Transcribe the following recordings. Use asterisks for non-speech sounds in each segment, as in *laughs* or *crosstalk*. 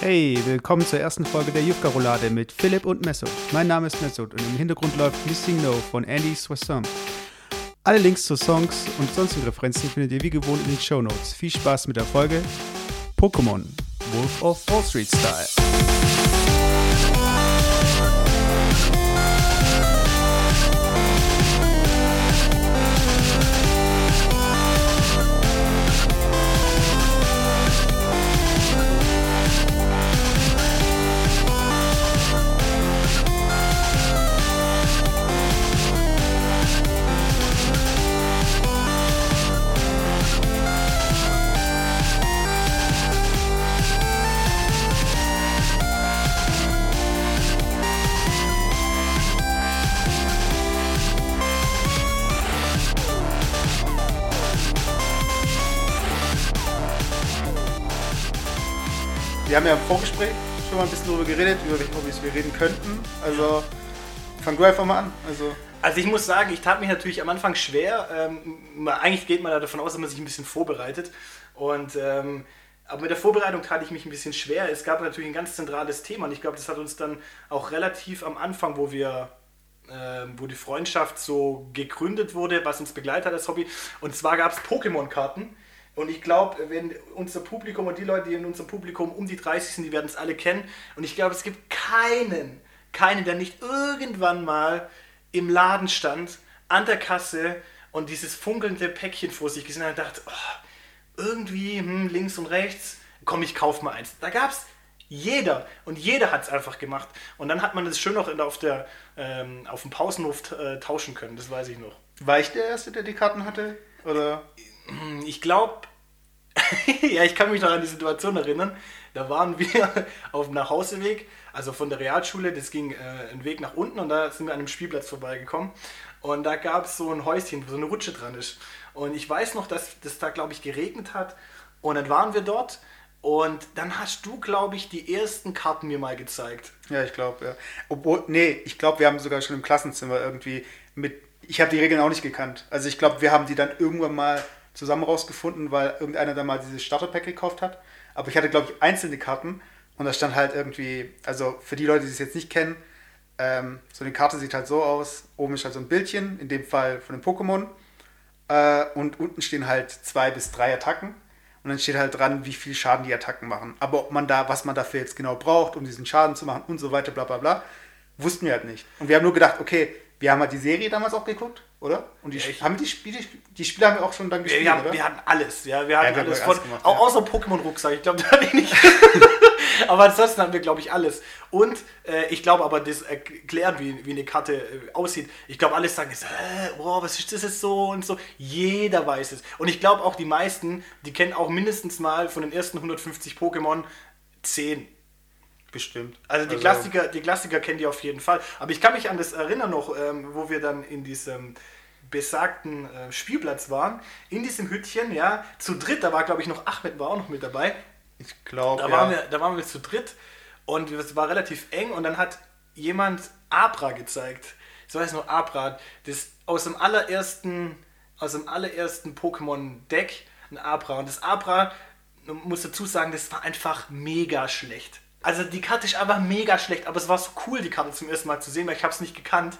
Hey, willkommen zur ersten Folge der Jufka-Roulade mit Philipp und Messo. Mein Name ist Mesut und im Hintergrund läuft Missing No von Andy Soissam. Alle Links zu Songs und sonstigen Referenzen findet ihr wie gewohnt in den Show Notes. Viel Spaß mit der Folge Pokémon Wolf of Wall Street Style. Haben ja im Vorgespräch schon mal ein bisschen darüber geredet, über welche Hobbys wir reden könnten. Also fang du einfach mal an. Also Also ich muss sagen, ich tat mich natürlich am Anfang schwer. Ähm, eigentlich geht man da davon aus, dass man sich ein bisschen vorbereitet. Und ähm, aber mit der Vorbereitung tat ich mich ein bisschen schwer. Es gab natürlich ein ganz zentrales Thema und ich glaube, das hat uns dann auch relativ am Anfang, wo wir ähm, wo die Freundschaft so gegründet wurde, was uns begleitet hat als Hobby. Und zwar gab es Pokémon-Karten. Und ich glaube, wenn unser Publikum und die Leute, die in unserem Publikum um die 30 sind, die werden es alle kennen. Und ich glaube, es gibt keinen, keinen, der nicht irgendwann mal im Laden stand, an der Kasse und dieses funkelnde Päckchen vor sich gesehen hat und dachte, oh, irgendwie hm, links und rechts, komm, ich kauf mal eins. Da gab es jeder und jeder hat es einfach gemacht. Und dann hat man das schön noch auf, der, ähm, auf dem Pausenhof äh, tauschen können, das weiß ich noch. war ich der Erste, der die Karten hatte? Oder? Ich glaube, *laughs* ja, ich kann mich noch an die Situation erinnern. Da waren wir *laughs* auf dem Nachhauseweg, also von der Realschule, das ging äh, einen Weg nach unten und da sind wir an einem Spielplatz vorbeigekommen. Und da gab es so ein Häuschen, wo so eine Rutsche dran ist. Und ich weiß noch, dass das da, glaube ich, geregnet hat. Und dann waren wir dort und dann hast du, glaube ich, die ersten Karten mir mal gezeigt. Ja, ich glaube, ja. Obwohl, nee, ich glaube, wir haben sogar schon im Klassenzimmer irgendwie mit. Ich habe die Regeln auch nicht gekannt. Also ich glaube, wir haben die dann irgendwann mal zusammen rausgefunden, weil irgendeiner da mal dieses Starterpack gekauft hat. Aber ich hatte, glaube ich, einzelne Karten und da stand halt irgendwie, also für die Leute, die es jetzt nicht kennen, ähm, so eine Karte sieht halt so aus. Oben ist halt so ein Bildchen, in dem Fall von einem Pokémon. Äh, und unten stehen halt zwei bis drei Attacken. Und dann steht halt dran, wie viel Schaden die Attacken machen. Aber ob man da, was man dafür jetzt genau braucht, um diesen Schaden zu machen und so weiter, bla bla bla, wussten wir halt nicht. Und wir haben nur gedacht, okay, wir haben halt die Serie damals auch geguckt, oder? Und die, Ja, haben die Spiele, die Spiele haben wir auch schon dann gespielt, Wir, haben, oder? wir hatten alles, ja, wir hatten wir haben alles, alles gemacht, au- ja. außer Pokémon-Rucksack, ich glaube, da hatte ich nicht. *laughs* aber ansonsten hatten wir, glaube ich, alles. Und äh, ich glaube aber, das erklärt, wie, wie eine Karte äh, aussieht. Ich glaube, alle sagen jetzt, äh, oh, was ist das jetzt so und so. Jeder weiß es. Und ich glaube auch, die meisten, die kennen auch mindestens mal von den ersten 150 Pokémon 10. Bestimmt. Also die Klassiker, die Klassiker kennt ihr auf jeden Fall. Aber ich kann mich an das erinnern noch, ähm, wo wir dann in diesem besagten äh, Spielplatz waren, in diesem Hüttchen, ja, zu dritt, da war glaube ich noch Ahmed war auch noch mit dabei. Ich glaube, Da, ja. waren wir, da waren wir zu dritt und es war relativ eng und dann hat jemand Abra gezeigt. Ich weiß nur Abra, das aus dem allerersten, aus dem allerersten Pokémon-Deck ein Abra. Und das Abra, man muss dazu sagen, das war einfach mega schlecht. Also die Karte ist einfach mega schlecht, aber es war so cool, die Karte zum ersten Mal zu sehen, weil ich habe es nicht gekannt.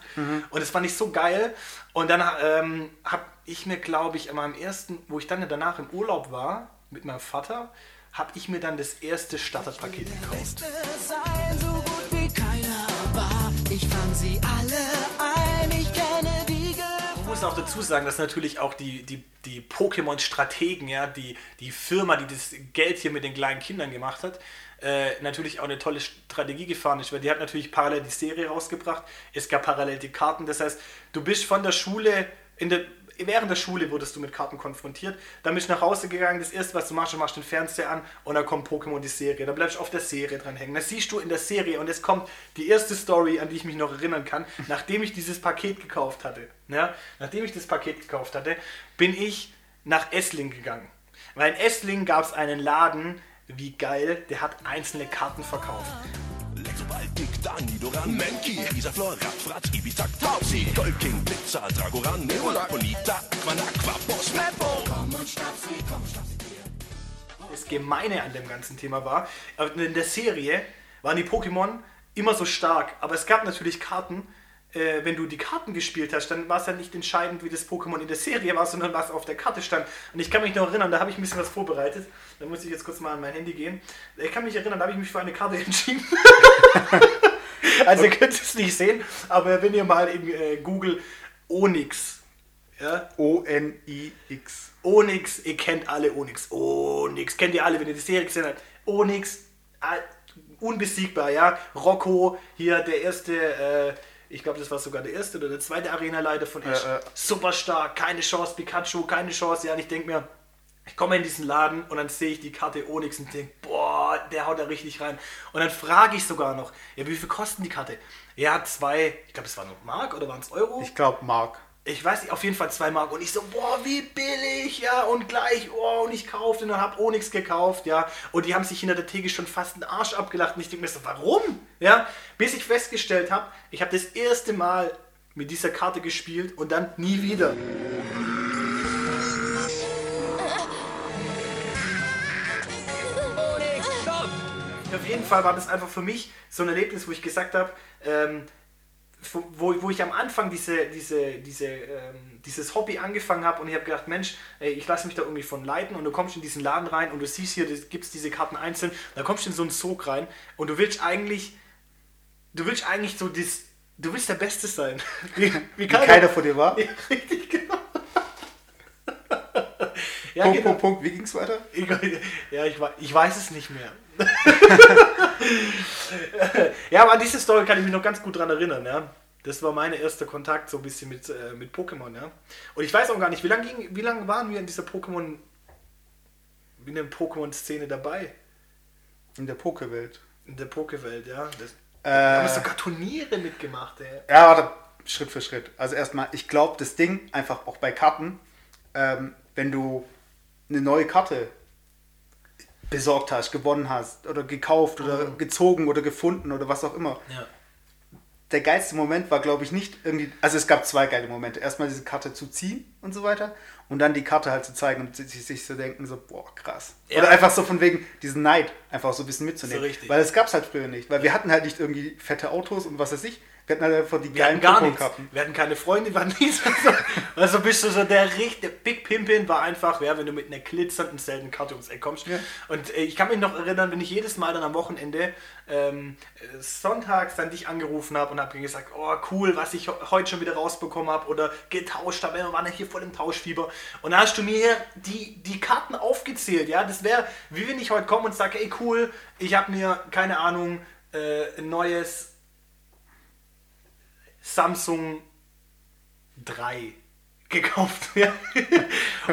Und das fand ich so geil. Und dann ähm, habe ich mir, glaube ich, an meinem ersten, wo ich dann danach im Urlaub war, mit meinem Vater, habe ich mir dann das erste Starterpaket gekauft. Beste sein, so gut wie keiner war. Ich fang sie alle ein, ich kenne die Ich muss auch dazu sagen, dass natürlich auch die, die, die Pokémon-Strategen, ja, die, die Firma, die das Geld hier mit den kleinen Kindern gemacht hat, äh, natürlich auch eine tolle Strategie gefahren ist, weil die hat natürlich parallel die Serie rausgebracht, es gab parallel die Karten, das heißt, du bist von der Schule, in der, während der Schule wurdest du mit Karten konfrontiert, dann bist du nach Hause gegangen, das erste, was du machst, du machst den Fernseher an und dann kommt Pokémon die Serie, dann bleibst du auf der Serie dran hängen, das siehst du in der Serie und jetzt kommt die erste Story, an die ich mich noch erinnern kann, nachdem ich dieses Paket gekauft hatte, ja, nachdem ich das Paket gekauft hatte, bin ich nach Essling gegangen. Weil in Essling gab es einen Laden, wie geil, der hat einzelne Karten verkauft. Baltic, Dani, Doran, Menki, Isaflor, Radfratz, Ibitak, Tausi, Golking, Blitzer, Dragoran, Nebula, Bonita, Aquan, Aqua, Boss, Mappo. Es Gemeine an dem ganzen Thema war. Aber In der Serie waren die Pokémon immer so stark, aber es gab natürlich Karten. Äh, wenn du die Karten gespielt hast, dann war es ja nicht entscheidend, wie das Pokémon in der Serie war, sondern was auf der Karte stand. Und ich kann mich noch erinnern, da habe ich ein bisschen was vorbereitet. Da muss ich jetzt kurz mal an mein Handy gehen. Ich kann mich erinnern, da habe ich mich für eine Karte *laughs* entschieden. *laughs* also ihr könnt es nicht sehen, aber wenn ihr mal in äh, Google Onyx, ja, O-N-I-X. Onyx, ihr kennt alle Onyx. Onyx, kennt ihr alle, wenn ihr die Serie gesehen habt. Onyx, unbesiegbar, ja. Rocco, hier der erste, äh, ich glaube, das war sogar der erste oder der zweite Arenaleiter von Ash. Äh, äh. Super stark, keine Chance, Pikachu, keine Chance. Ja, und ich denke mir, ich komme in diesen Laden und dann sehe ich die Karte Onyx und denke, boah, der haut da richtig rein. Und dann frage ich sogar noch, ja, wie viel kosten die Karte? Ja, zwei, ich glaube, es waren Mark oder waren es Euro? Ich glaube, Mark. Ich weiß nicht, auf jeden Fall zwei Mark. Und ich so, boah, wie billig, ja, und gleich, oh, und ich kaufte und dann hab Onyx gekauft, ja. Und die haben sich hinter der Theke schon fast einen Arsch abgelacht. Und ich denke mir so, warum? Ja, bis ich festgestellt habe, ich habe das erste Mal mit dieser Karte gespielt und dann nie wieder. Auf jeden Fall war das einfach für mich so ein Erlebnis, wo ich gesagt habe, ähm, wo, wo ich am Anfang diese, diese, diese, ähm, dieses Hobby angefangen habe und ich habe gedacht, Mensch, ey, ich lasse mich da irgendwie von leiten und du kommst in diesen Laden rein und du siehst hier, gibt es diese Karten einzeln, da kommst du in so einen Sog rein und du willst eigentlich, du willst eigentlich so das, du willst der Beste sein. *laughs* Wie, Wie keiner vor dir war. *laughs* Ja, richtig, genau. *laughs* ja, Punkt, genau. Punkt, Punkt. Wie ging's weiter? Ich, ja, ich, ich weiß es nicht mehr. *laughs* ja, aber an diese Story kann ich mich noch ganz gut dran erinnern, ja. Das war mein erster Kontakt so ein bisschen mit, äh, mit Pokémon, ja. Und ich weiß auch gar nicht, wie lange wie lange waren wir in dieser Pokémon, in der Pokémon-Szene dabei? In der Pokéwelt. In der Pokéwelt, ja. Das, Äh, da haben wir sogar Turniere mitgemacht, ey. Ja, warte, Schritt für Schritt. Also erstmal, ich glaube, das Ding, einfach auch bei Karten, ähm, wenn du eine neue Karte besorgt hast, gewonnen hast oder gekauft oder gezogen oder gefunden oder was auch immer. Ja. Der geilste Moment war, glaube ich, nicht irgendwie. Also es gab zwei geile Momente. Erstmal diese Karte zu ziehen und so weiter und dann die Karte halt zu zeigen und sich, sich so denken, so, boah, krass. Ja. Oder einfach so von wegen diesen Neid einfach so ein bisschen mitzunehmen. So. Weil es gab es halt früher nicht. Weil wir hatten halt nicht irgendwie fette Autos und was weiß ich. Wir hatten halt einfach die Wir geilen gar nichts. Wir hatten keine Freunde, wir hatten nichts. Also, also bist du so der richtige Big Pimpin war einfach, ja, wenn du mit einer glitzernden seltenen Karte ums Eck kommst. Ja. Und äh, ich kann mich noch erinnern, wenn ich jedes Mal dann am Wochenende ähm, äh, sonntags dann dich angerufen habe und habe gesagt, oh cool, was ich heute schon wieder rausbekommen habe oder getauscht habe, wir waren ja hier voll im Tauschfieber. Und dann hast du mir die, die Karten aufgezählt, ja, das wäre, wie wenn ich heute komme und sage, ey cool, ich habe mir, keine Ahnung, äh, ein neues Samsung 3 gekauft. *laughs* Ja.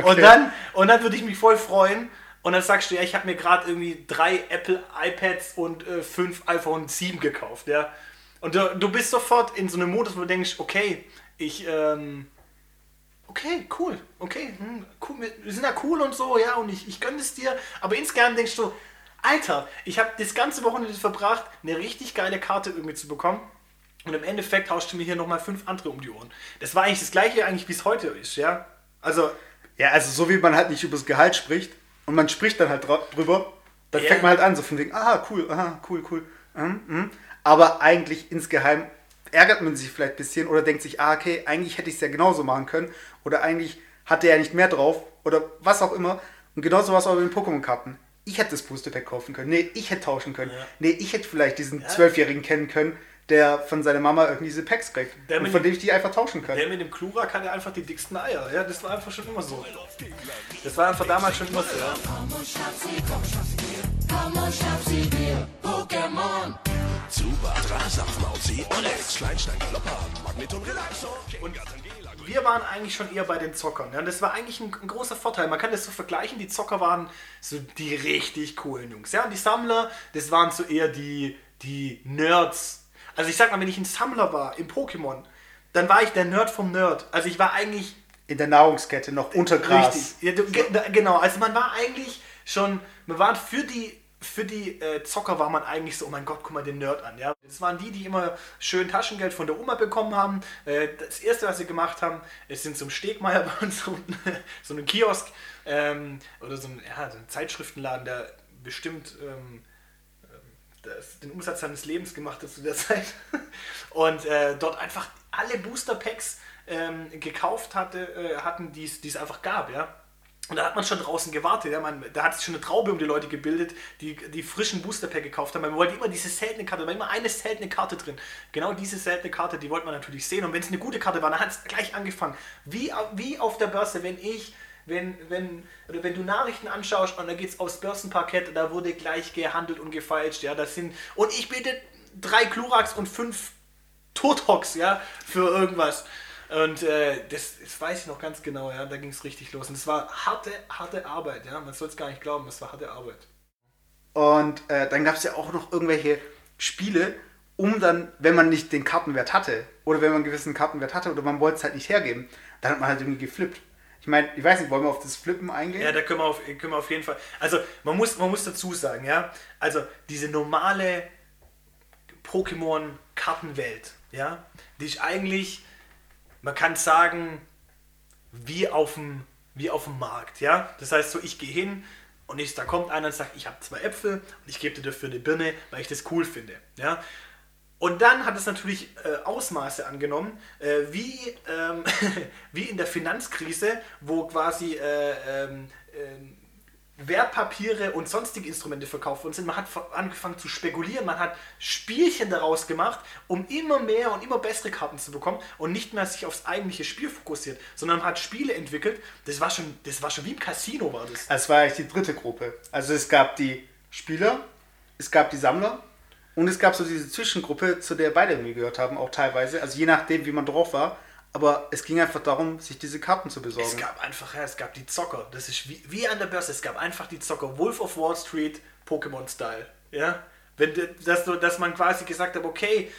Und dann, und dann würde ich mich voll freuen. Und dann sagst du, ja, ich habe mir gerade irgendwie drei Apple iPads und äh, fünf iPhone 7 gekauft. Ja. Und du, du bist sofort in so einem Modus, wo du denkst, okay, ich, ähm, okay, cool, okay, hm, cool, wir sind ja cool und so, ja, und ich, ich gönne es dir. Aber insgesamt denkst du, Alter, ich habe das ganze Wochenende verbracht, eine richtig geile Karte irgendwie zu bekommen. Und im Endeffekt tauscht du mir hier nochmal fünf andere um die Ohren. Das war eigentlich das gleiche, eigentlich wie es heute ist, ja. Also, Ja, also so wie man halt nicht über das Gehalt spricht und man spricht dann halt drüber, dann Ja. fängt man halt an, so von wegen, aha, cool, aha, cool, cool. Mhm, mhm. Aber eigentlich insgeheim ärgert man sich vielleicht ein bisschen oder denkt sich, ah, okay, eigentlich hätte ich es ja genauso machen können oder eigentlich hatte er ja nicht mehr drauf oder was auch immer. Und genauso war es auch mit den Pokémon-Karten. Ich hätte das Booster Pack kaufen können. Nee, ich hätte tauschen können. Ja. Nee, ich hätte vielleicht diesen Zwölfjährigen kennen können, der von seiner Mama irgendwie diese Packs kriegt. Der und von dem- ich die einfach tauschen kann. der mit dem Klurak hatte einfach die dicksten Eier. Ja, das war einfach schon immer so. Das war einfach damals schon immer so. Ja. Und Wir waren eigentlich schon eher bei den Zockern. Ja? Das war eigentlich ein, ein großer Vorteil. Man kann das so vergleichen. Die Zocker waren so die richtig coolen Jungs. Ja? Und die Sammler, das waren so eher die, die Nerds. Also ich sag mal, wenn ich ein Sammler war im Pokémon, dann war ich der Nerd vom Nerd. Also ich war eigentlich In der Nahrungskette noch unter Gras. Richtig. Ja, genau, also man war eigentlich schon, man war für die für die äh, Zocker war man eigentlich so, oh mein Gott, guck mal den Nerd an, ja. Das waren die, die immer schön Taschengeld von der Oma bekommen haben. Äh, das erste, was sie gemacht haben, ist sind zum Stegmeier *laughs* bei uns unten, so einen Kiosk ähm, oder so ein, ja, so ein Zeitschriftenladen, der bestimmt ähm, das, den Umsatz seines Lebens gemacht hat zu der *laughs* Zeit und äh, dort einfach alle Booster Packs ähm, gekauft hatte, äh, hatten, die es einfach gab, ja. Und da hat man schon draußen gewartet. Ja? Man, da hat sich schon eine Traube um die Leute gebildet, die die frischen Booster Pack gekauft haben. Man wollte immer diese seltene Karte, da war immer eine seltene Karte drin. Genau diese seltene Karte, die wollte man natürlich sehen. Und wenn es eine gute Karte war, dann hat es gleich angefangen. Wie, wie auf der Börse, wenn ich, wenn, wenn, oder wenn du Nachrichten anschaust und da geht es aufs Börsenparkett, da wurde gleich gehandelt und gefeilscht. Ja? Das sind, und ich biete drei Klurax und fünf Turtox ja, für irgendwas. Und äh, das, das weiß ich noch ganz genau, ja, da ging es richtig los. Und es war harte, harte Arbeit, ja. Man soll es gar nicht glauben, es war harte Arbeit. Und äh, dann gab es ja auch noch irgendwelche Spiele, um dann, wenn man nicht den Kartenwert hatte, oder wenn man einen gewissen Kartenwert hatte, oder man wollte es halt nicht hergeben, dann hat man halt irgendwie geflippt. Ich meine, ich weiß nicht, wollen wir auf das Flippen eingehen? Ja, da können wir auf, können wir auf jeden Fall. Also, man muss, man muss dazu sagen, ja, also diese normale Pokémon-Kartenwelt, ja, die ist eigentlich man kann sagen, wie auf dem, wie auf dem Markt. Ja? Das heißt, so ich gehe hin und ich, da kommt einer und sagt, ich habe zwei Äpfel und ich gebe dir dafür eine Birne, weil ich das cool finde. Ja? Und dann hat es natürlich äh, Ausmaße angenommen, äh, wie, ähm, *laughs* wie in der Finanzkrise, wo quasi äh, ähm, ähm Wertpapiere und sonstige Instrumente verkauft worden sind. Man hat angefangen zu spekulieren, man hat Spielchen daraus gemacht, um immer mehr und immer bessere Karten zu bekommen und nicht mehr sich aufs eigentliche Spiel fokussiert, sondern man hat Spiele entwickelt. Das war schon, das war schon wie im Casino war das. Es war eigentlich die dritte Gruppe. Also es gab die Spieler, es gab die Sammler und es gab so diese Zwischengruppe, zu der beide irgendwie gehört haben, auch teilweise. Also je nachdem, wie man drauf war. Aber es ging einfach darum, sich diese Karten zu besorgen. Es gab einfach, ja, es gab die Zocker. Das ist wie, wie an der Börse. Es gab einfach die Zocker. Wolf of Wall Street, Pokémon-Style. Ja? Wenn, dass, dass man quasi gesagt hat, okay,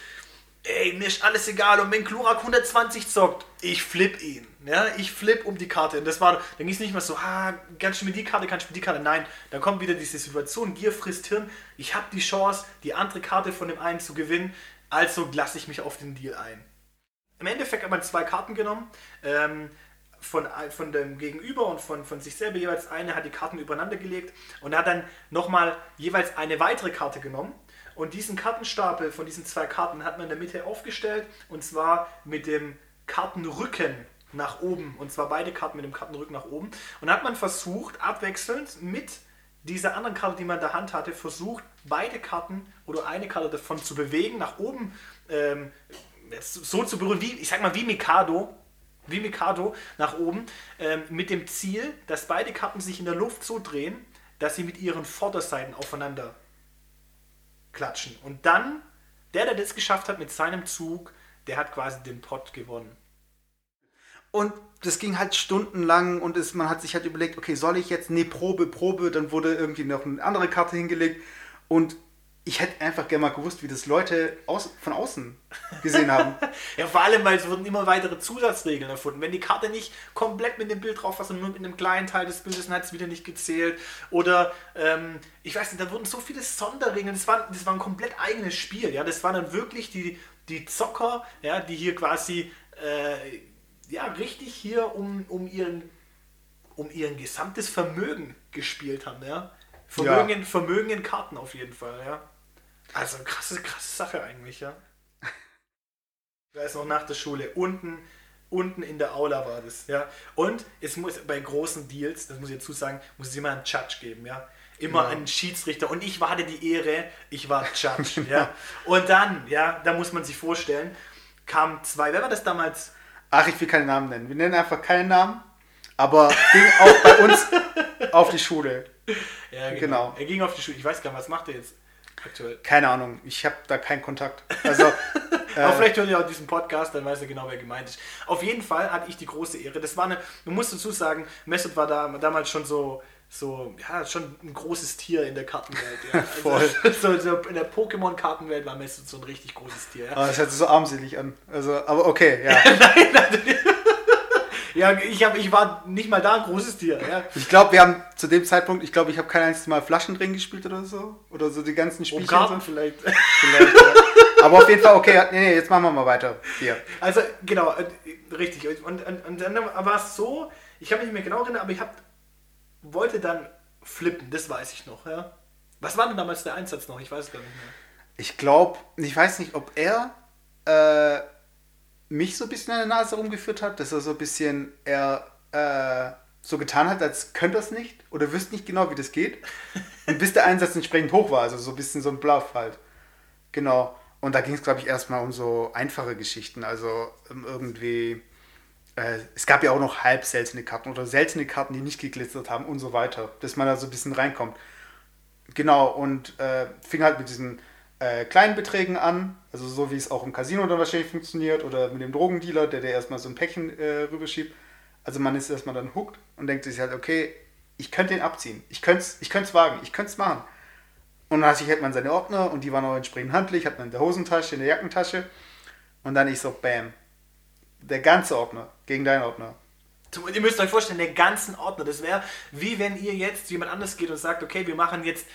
ey, mir ist alles egal. Und wenn Klurak 120 zockt, ich flip ihn. Ja, ich flip um die Karte. Und das war, dann ging es nicht mehr so, ah, kannst du mir die Karte, kannst du mir die Karte. Nein, dann kommt wieder diese Situation, Gier frisst Hirn. Ich habe die Chance, die andere Karte von dem einen zu gewinnen. Also lasse ich mich auf den Deal ein. Im Endeffekt hat man zwei Karten genommen. Ähm, von, von dem Gegenüber und von, von sich selber jeweils eine, hat die Karten übereinander gelegt und hat dann nochmal jeweils eine weitere Karte genommen. Und diesen Kartenstapel von diesen zwei Karten hat man in der Mitte aufgestellt und zwar mit dem Kartenrücken nach oben. Und zwar beide Karten mit dem Kartenrücken nach oben. Und hat man versucht, abwechselnd mit dieser anderen Karte, die man in der Hand hatte, versucht, beide Karten oder eine Karte davon zu bewegen, nach oben ähm, so zu berühren, wie, ich sag mal, wie Mikado, wie Mikado nach oben, ähm, mit dem Ziel, dass beide Karten sich in der Luft so drehen, dass sie mit ihren Vorderseiten aufeinander klatschen. Und dann, der, der das geschafft hat mit seinem Zug, der hat quasi den Pot gewonnen. Und das ging halt stundenlang und es, man hat sich halt überlegt, okay, soll ich jetzt, nee, Probe, Probe, dann wurde irgendwie noch eine andere Karte hingelegt und ich hätte einfach gerne mal gewusst, wie das Leute aus, von außen gesehen haben. *laughs* ja, vor allem, weil es wurden immer weitere Zusatzregeln erfunden. Wenn die Karte nicht komplett mit dem Bild drauf war, sondern nur mit einem kleinen Teil des Bildes, dann hat es wieder nicht gezählt. Oder, ähm, ich weiß nicht, da wurden so viele Sonderregeln. Das war, das war ein komplett eigenes Spiel. Ja? Das waren dann wirklich die, die Zocker, ja, die hier quasi äh, ja, richtig hier um, um, ihren, um ihren gesamtes Vermögen gespielt haben. Ja? Vermögen, ja. Vermögen in Karten auf jeden Fall, ja. Also krasse, krasse Sache eigentlich, ja. *laughs* Da ist noch nach der Schule. Unten, unten in der Aula war das, ja. Und es muss bei großen Deals, das muss ich dazu sagen, muss es immer einen Judge geben, ja. Immer ja. einen Schiedsrichter. Und ich hatte die Ehre, ich war *laughs* Judge, ja. Und dann, ja, da muss man sich vorstellen, kamen zwei, wer war das damals? Ach, ich will keinen Namen nennen. Wir nennen einfach keinen Namen, aber ging auch bei uns *laughs* auf die Schule. Ja, genau. genau. Er ging auf die Schule. Ich weiß gar nicht, was macht er jetzt? aktuell? Keine Ahnung, ich habe da keinen Kontakt. Also, *laughs* äh, Aber vielleicht hört ihr auch diesen Podcast, dann weiß er genau, wer gemeint ist. Auf jeden Fall hatte ich die große Ehre. Das war eine, man muss dazu sagen, Mesut war da, damals schon so, so, ja, schon ein großes Tier in der Kartenwelt. Ja. *laughs* Also, Voll. *laughs* So, so in der Pokémon-Kartenwelt war Mesut so ein richtig großes Tier. Ja. Aber das hört sich so armselig an. Also, aber okay, ja. *laughs* nein, nein, ja, ich, hab, ich war nicht mal da ein großes Tier. Ja. Ich glaube, wir haben zu dem Zeitpunkt, ich glaube, ich habe kein einziges Mal Flaschen drin gespielt oder so. Oder so die ganzen Spielchen. Karten so. vielleicht. vielleicht ja. Aber auf jeden Fall, okay, nee, nee, jetzt machen wir mal weiter. Hier. Also, genau, äh, richtig. Und, und, und dann war es so, ich habe mich nicht mehr genau erinnert, aber ich habe wollte dann flippen, das weiß ich noch, ja. Was war denn damals der Einsatz noch? Ich weiß es gar nicht mehr. Ich glaube, ich weiß nicht, ob er äh, mich so ein bisschen an der Nase rumgeführt hat, dass er so ein bisschen er äh, so getan hat, als könnte er es nicht oder wüsste nicht genau, wie das geht. *laughs* Und bis der Einsatz entsprechend hoch war, also so ein bisschen so ein Bluff halt. Genau. Und da ging es, glaube ich, erstmal um so einfache Geschichten. Also um irgendwie. Äh, es gab ja auch noch halb seltene Karten oder seltene Karten, die nicht geglitzert haben und so weiter, dass man da so ein bisschen reinkommt. Genau, und äh, fing halt mit diesen äh, kleinen Beträgen an, also so wie es auch im Casino dann wahrscheinlich funktioniert oder mit dem Drogendealer, der dir erstmal so ein Päckchen äh, rüberschiebt. Also man ist erstmal dann hooked und denkt sich halt, okay, ich könnte den abziehen, ich könnte es ich könnt's wagen, ich könnte es machen. Und dann halt man seine Ordner und die waren auch entsprechend handlich, hat man in der Hosentasche, in der Jackentasche. Und dann ich so, bam, der ganze Ordner gegen deinen Ordner. Ihr müsst euch vorstellen, der ganzen Ordner. Das wäre wie wenn ihr jetzt jemand anders geht und sagt, okay, wir machen jetzt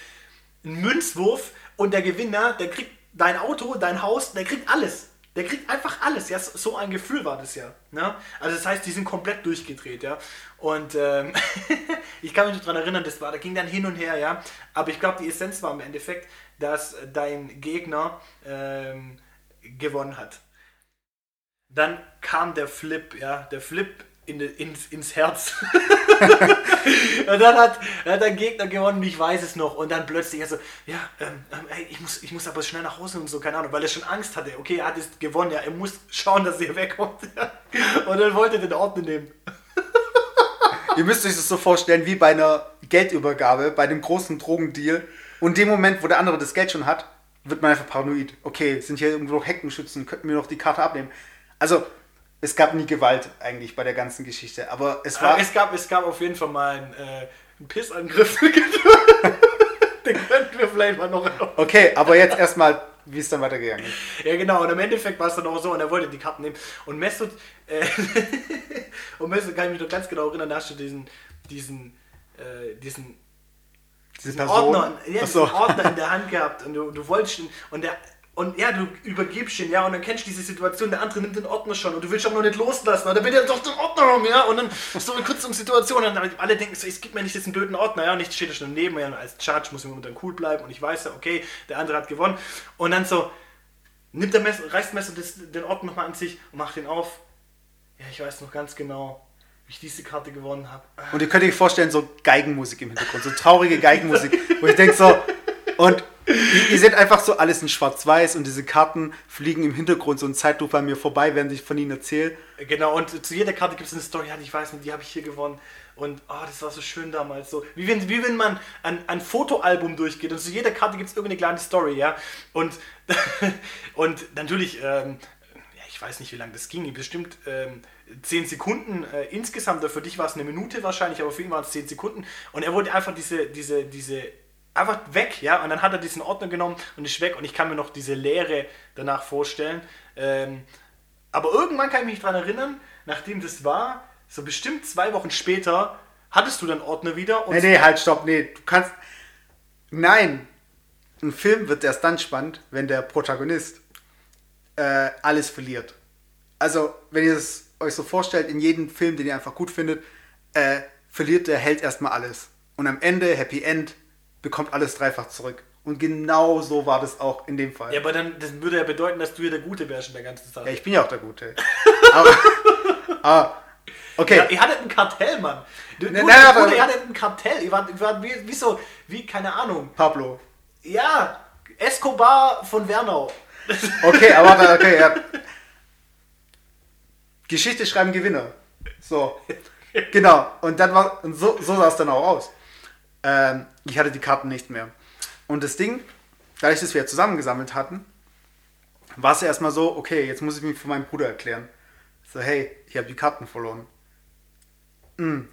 einen Münzwurf und der Gewinner, der kriegt dein Auto, dein Haus, der kriegt alles. Der kriegt einfach alles. Ja, so so ein Gefühl war das ja. Ne? Also das heißt, die sind komplett durchgedreht, ja. Und ähm, *laughs* ich kann mich noch daran erinnern, das war, da ging dann hin und her, ja. Aber ich glaube, die Essenz war im Endeffekt, dass dein Gegner ähm, gewonnen hat. Dann kam der Flip, ja, der Flip in, ins, ins Herz. *laughs* und dann hat, hat der Gegner gewonnen, ich weiß es noch. Und dann plötzlich, also, ja, ähm, ähm, ey, ich, muss, ich muss aber schnell nach Hause und so, keine Ahnung, weil er schon Angst hatte. Okay, er hat jetzt gewonnen, ja, er muss schauen, dass er wegkommt. *laughs* und dann wollte er den Ordner nehmen. *laughs* Ihr müsst euch das so vorstellen wie bei einer Geldübergabe, bei einem großen Drogendeal. Und in dem Moment, wo der andere das Geld schon hat, wird man einfach paranoid. Okay, sind hier irgendwo noch Heckenschützen, könnten wir noch die Karte abnehmen. Also, es gab nie Gewalt eigentlich bei der ganzen Geschichte. Aber es war. Aber es gab, es gab auf jeden Fall mal einen, äh, einen Pissangriff. *laughs* den könnten wir vielleicht mal noch. Okay, aber jetzt erstmal, wie es dann weitergegangen ist. Ja, genau. Und im Endeffekt war es dann auch so und er wollte die Karten nehmen. Und Mesut, äh, *laughs* und Mesut kann ich mich noch ganz genau erinnern, da hast du diesen, diesen, äh, diesen Diese diesen Person. Ordner, ja, diesen Ordner in der Hand gehabt und du, du wolltest ihn, und der, und ja, du übergibst ihn, ja, und dann kennst du diese Situation, der andere nimmt den Ordner schon und du willst aber noch nicht loslassen, und dann will er doch den Ordner haben, ja, und dann so eine kurze Situation, und dann alle denken so, es gibt mir nicht diesen blöden Ordner, ja, und ich stehe da schon neben mir, und als Judge muss ich momentan cool bleiben, und ich weiß ja, okay, der andere hat gewonnen, und dann so, nimmt der Messer, reißt Messer den Ordner nochmal an sich und macht ihn auf, ja, ich weiß noch ganz genau, wie ich diese Karte gewonnen habe. Und ihr könnt euch vorstellen, so Geigenmusik im Hintergrund, so traurige Geigenmusik, wo ich denke so, und ihr, seht einfach so alles in schwarz-weiß und diese Karten fliegen im Hintergrund so in Zeitlupe an mir vorbei, während ich von ihnen erzähle. Genau, und zu jeder Karte gibt es eine Story, ich weiß nicht, die habe ich hier gewonnen. Und oh, das war so schön damals. So, wie wenn, wie wenn man ein, ein Fotoalbum durchgeht und zu jeder Karte gibt es irgendeine kleine Story, ja. Und, *laughs* und natürlich, ähm, ja, ich weiß nicht, wie lange das ging, bestimmt ähm, 10 Sekunden äh, insgesamt, für dich war es eine Minute wahrscheinlich, aber für ihn waren es 10 Sekunden. Und er wollte einfach diese, diese, diese, einfach weg, ja. Und dann hat er diesen Ordner genommen und ist weg. Und ich kann mir noch diese Leere danach vorstellen. Ähm, aber irgendwann kann ich mich daran erinnern, nachdem das war, so bestimmt zwei Wochen später, hattest du dann Ordner wieder und Nee, nee, halt, stopp, nee, du kannst. Nein! Ein Film wird erst dann spannend, wenn der Protagonist äh, alles verliert. Also, wenn ihr es euch so vorstellt, in jedem Film, den ihr einfach gut findet, äh, verliert der Held erstmal alles. Und am Ende, Happy End, bekommt alles dreifach zurück. Und genau so war das auch in dem Fall. Ja, aber dann das würde ja bedeuten, dass du ja der Gute wärst in der ganzen Sache. Ja, ich bin ja auch der Gute. *laughs* aber, aber, okay. Ja, ihr hattet ein Kartell, Mann. Du, Nein, nein, aber- ihr hattet ein Kartell. Ihr wart, ihr wart wie, wie so, wie, keine Ahnung. Pablo. Ja, Escobar von Wernau. Okay, aber warte, *laughs* okay, ja. Geschichte schreiben Gewinner. So. Genau. Und dann war, und so, so sah es dann auch aus. Ähm, ich hatte die Karten nicht mehr. Und das Ding, dadurch, dass wir zusammengesammelt hatten, war es erstmal so, okay, jetzt muss ich mich für meinen Bruder erklären. So, hey, ich habe die Karten verloren.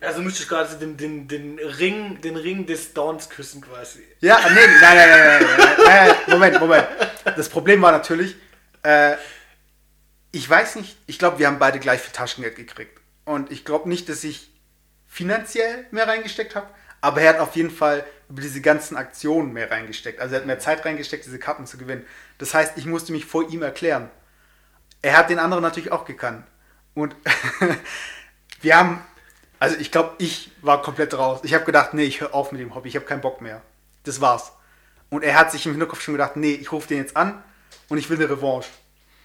Also müsstest du quasi den, den, den, Ring, den Ring des Dawns küssen quasi. Ja, nee, nein, nein, nein, nein, nein, nein, nein, Moment, Moment. Das Problem war natürlich, äh, ich weiß nicht, ich glaube, wir haben beide gleich viel Taschengeld gekriegt. Und ich glaube nicht, dass ich finanziell mehr reingesteckt habe, aber er hat auf jeden Fall über diese ganzen Aktionen mehr reingesteckt. Also er hat mehr Zeit reingesteckt, diese Karten zu gewinnen. Das heißt, ich musste mich vor ihm erklären. Er hat den anderen natürlich auch gekannt. Und *laughs* wir haben Also ich glaube, ich war komplett raus. Ich habe gedacht, nee, ich höre auf mit dem Hobby, ich habe keinen Bock mehr. Das war's. Und er hat sich im Hinterkopf schon gedacht, nee, ich rufe den jetzt an und ich will eine Revanche.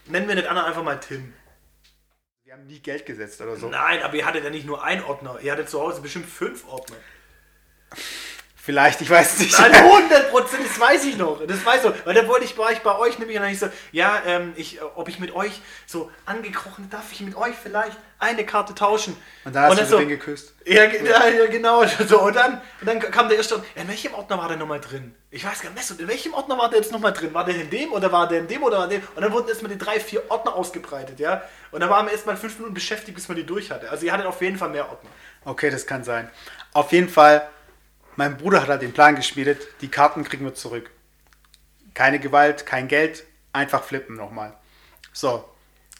Nennen wir den anderen einfach mal Tim. Wir haben nie Geld gesetzt oder so. Nein, aber ihr hattet ja nicht nur einen Ordner. Ihr hattet zu Hause bestimmt fünf Ordner. Vielleicht, ich weiß nicht. *laughs* Nein, 100 Prozent, das weiß ich noch. Das weiß ich noch. Weil da wollte ich, war ich bei euch nämlich und dann ich so, ja, ähm, ich, äh, ob ich mit euch so angekrochen, darf ich mit euch vielleicht eine Karte tauschen? Und dann hast du dann den so, Ring geküsst. Ja, ja, ja, genau. *laughs* So, und, dann, und dann kam der erste, in welchem Ordner war der nochmal drin? Ich weiß gar nicht, in welchem Ordner war der jetzt nochmal drin? War der in dem oder war der in dem oder war der in dem? Und dann wurden erstmal die drei, vier Ordner ausgebreitet, ja. Und dann waren wir erstmal fünf Minuten beschäftigt, bis man die durch hatte. Also ihr hattet auf jeden Fall mehr Ordner. Okay, das kann sein. Auf jeden Fall, mein Bruder hat halt den Plan geschmiedet, die Karten kriegen wir zurück. Keine Gewalt, kein Geld, einfach flippen nochmal. So.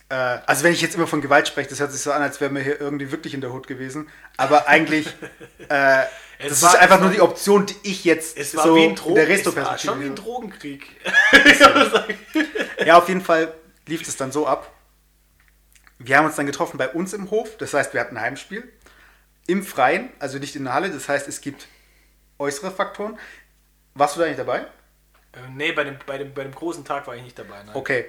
Äh, also wenn ich jetzt immer von Gewalt spreche, das hört sich so an, als wären wir hier irgendwie wirklich in der Hut gewesen. Aber eigentlich, *laughs* äh, das war- ist einfach nur die Option, die ich jetzt Es so wie ein in der es war schon wie ein. *laughs* Drogenkrieg. *laughs* Ja, auf jeden Fall lief es dann so ab. Wir haben uns dann getroffen bei uns im Hof, das heißt, wir hatten ein Heimspiel. Im Freien, also nicht in der Halle, das heißt, es gibt äußere Faktoren. Warst du da nicht dabei? Äh, nee, bei dem, bei, dem, bei dem großen Tag war ich nicht dabei. Nein. Okay.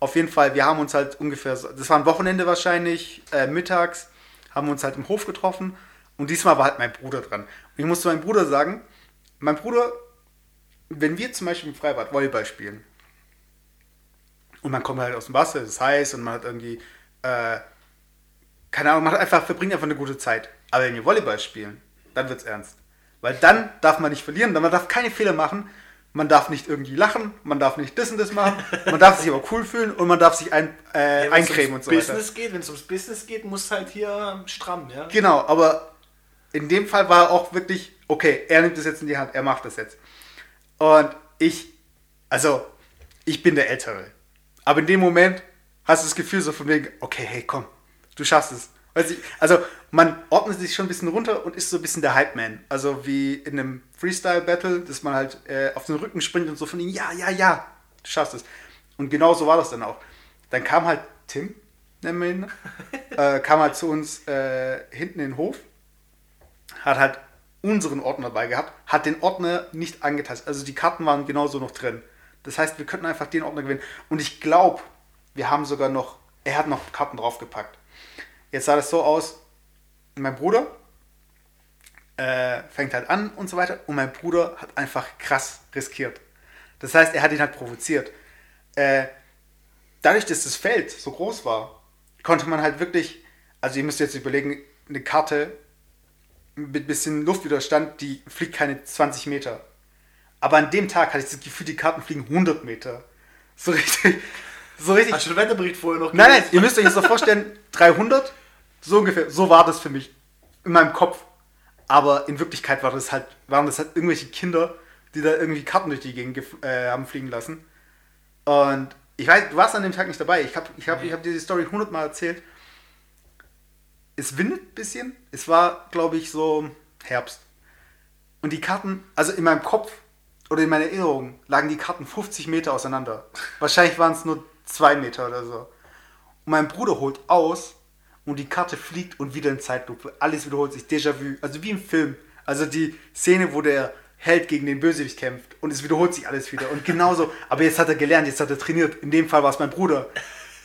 Auf jeden Fall, wir haben uns halt ungefähr, das war ein Wochenende wahrscheinlich, äh, mittags, haben wir uns halt im Hof getroffen und diesmal war halt mein Bruder dran. Und ich muss zu meinem Bruder sagen, mein Bruder, wenn wir zum Beispiel im Freibad Volleyball spielen und man kommt halt aus dem Wasser, es ist heiß und man hat irgendwie, äh, keine Ahnung, man hat einfach, verbringt einfach eine gute Zeit. Aber wenn wir Volleyball spielen, dann wird's ernst. Weil dann darf man nicht verlieren, dann man darf keine Fehler machen, man darf nicht irgendwie lachen, man darf nicht das und das machen, man darf sich aber cool fühlen und man darf sich ein, äh, Ja, eincremen und so weiter. Business geht, wenn es ums Business geht, muss halt hier stramm, ja. Genau, aber in dem Fall war auch wirklich, okay, er nimmt das jetzt in die Hand, er macht das jetzt. Und ich, also, ich bin der Ältere. Aber in dem Moment hast du das Gefühl so von wegen, okay, hey, komm, du schaffst es. Ich, also, man ordnet sich schon ein bisschen runter und ist so ein bisschen der Hype-Man. Also, wie in einem Freestyle-Battle, dass man halt äh, auf den Rücken springt und so von ihm, ja, ja, ja, du schaffst es. Und genau so war das dann auch. Dann kam halt Tim, nennen wir ihn, *laughs* äh, kam halt zu uns äh, hinten in den Hof, hat halt unseren Ordner dabei gehabt, hat den Ordner nicht angetastet. Also die Karten waren genauso noch drin. Das heißt, wir könnten einfach den Ordner gewinnen. Und ich glaube, wir haben sogar noch, er hat noch Karten draufgepackt. Jetzt sah das so aus, mein Bruder äh, fängt halt an und so weiter und mein Bruder hat einfach krass riskiert. Das heißt, er hat ihn halt provoziert. Äh, dadurch, dass das Feld so groß war, konnte man halt wirklich, also ihr müsst jetzt überlegen, eine Karte mit bisschen Luftwiderstand, die fliegt keine 20 Meter. Aber an dem Tag hatte ich das Gefühl, die Karten fliegen 100 Meter. So richtig, so richtig. Hast du den Wetterbericht vorher noch Nein, nein, gelesen? ihr müsst euch das so vorstellen, *laughs* 300, so ungefähr, so war das für mich in meinem Kopf. Aber in Wirklichkeit war das halt, waren das halt irgendwelche Kinder, die da irgendwie Karten durch die Gegend äh, haben fliegen lassen. Und ich weiß, du warst an dem Tag nicht dabei. Ich habe ich hab, ich hab dir die Story hundertmal erzählt. Es windet ein bisschen. Es war, glaube ich, so Herbst. Und die Karten, also in meinem Kopf oder in meiner Erinnerung, lagen die Karten 50 Meter auseinander. Wahrscheinlich waren es nur zwei Meter oder so. Und mein Bruder holt aus und die Karte fliegt und wieder in Zeitlupe. Alles wiederholt sich. Déjà-vu. Also wie im Film. Also die Szene, wo der Held gegen den Bösewicht kämpft und es wiederholt sich alles wieder. Und genauso. *laughs* Aber jetzt hat er gelernt, jetzt hat er trainiert. In dem Fall war es mein Bruder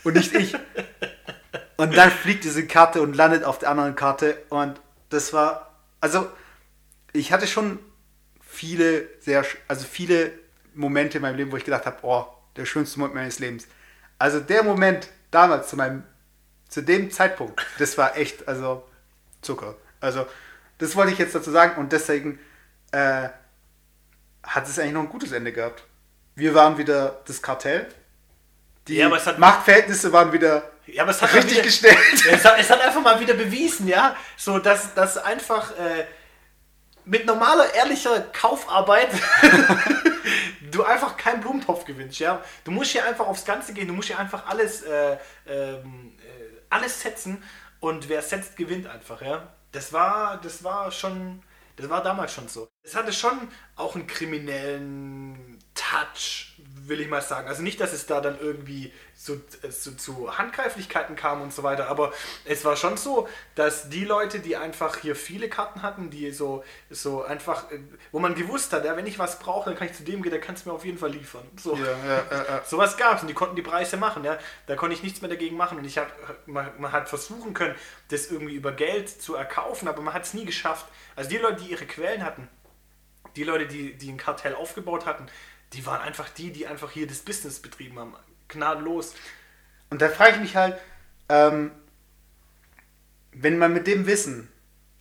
und nicht ich. Und dann fliegt diese Karte und landet auf der anderen Karte. Und das war, also ich hatte schon viele, sehr, also viele Momente in meinem Leben, wo ich gedacht habe, oh, der schönste Moment meines Lebens. Also der Moment damals zu meinem, zu dem Zeitpunkt, das war echt, also Zucker. Also das wollte ich jetzt dazu sagen und deswegen äh, hat es eigentlich noch ein gutes Ende gehabt. Wir waren wieder das Kartell. Die Ja, Machtverhältnisse waren wieder Ja, aber es hat richtig wieder, gestellt. *laughs* Es hat, es hat einfach mal wieder bewiesen, ja, so dass, dass einfach äh, mit normaler, ehrlicher Kaufarbeit *laughs* du einfach keinen Blumentopf gewinnst, ja. Du musst hier einfach aufs Ganze gehen, du musst hier einfach alles, äh, ähm, äh, alles setzen und wer setzt, gewinnt einfach, ja. Das war, das war schon, das war damals schon so. Es hatte schon auch einen kriminellen Touch, will ich mal sagen. Also nicht, dass es da dann irgendwie so, äh, so zu Handgreiflichkeiten kam und so weiter, aber es war schon so, dass die Leute, die einfach hier viele Karten hatten, die so, so einfach, äh, wo man gewusst hat, ja, wenn ich was brauche, dann kann ich zu dem gehen, der kann es mir auf jeden Fall liefern. So. Ja, ja, ja. *laughs* Sowas gab es und die konnten die Preise machen, ja. Da konnte ich nichts mehr dagegen machen und ich hab, man, man hat versuchen können, das irgendwie über Geld zu erkaufen, aber man hat es nie geschafft. Also die Leute, die ihre Quellen hatten, die Leute, die, die ein Kartell aufgebaut hatten, die waren einfach die, die einfach hier das Business betrieben haben. Gnadenlos. Und da frage ich mich halt, ähm, wenn man mit dem Wissen,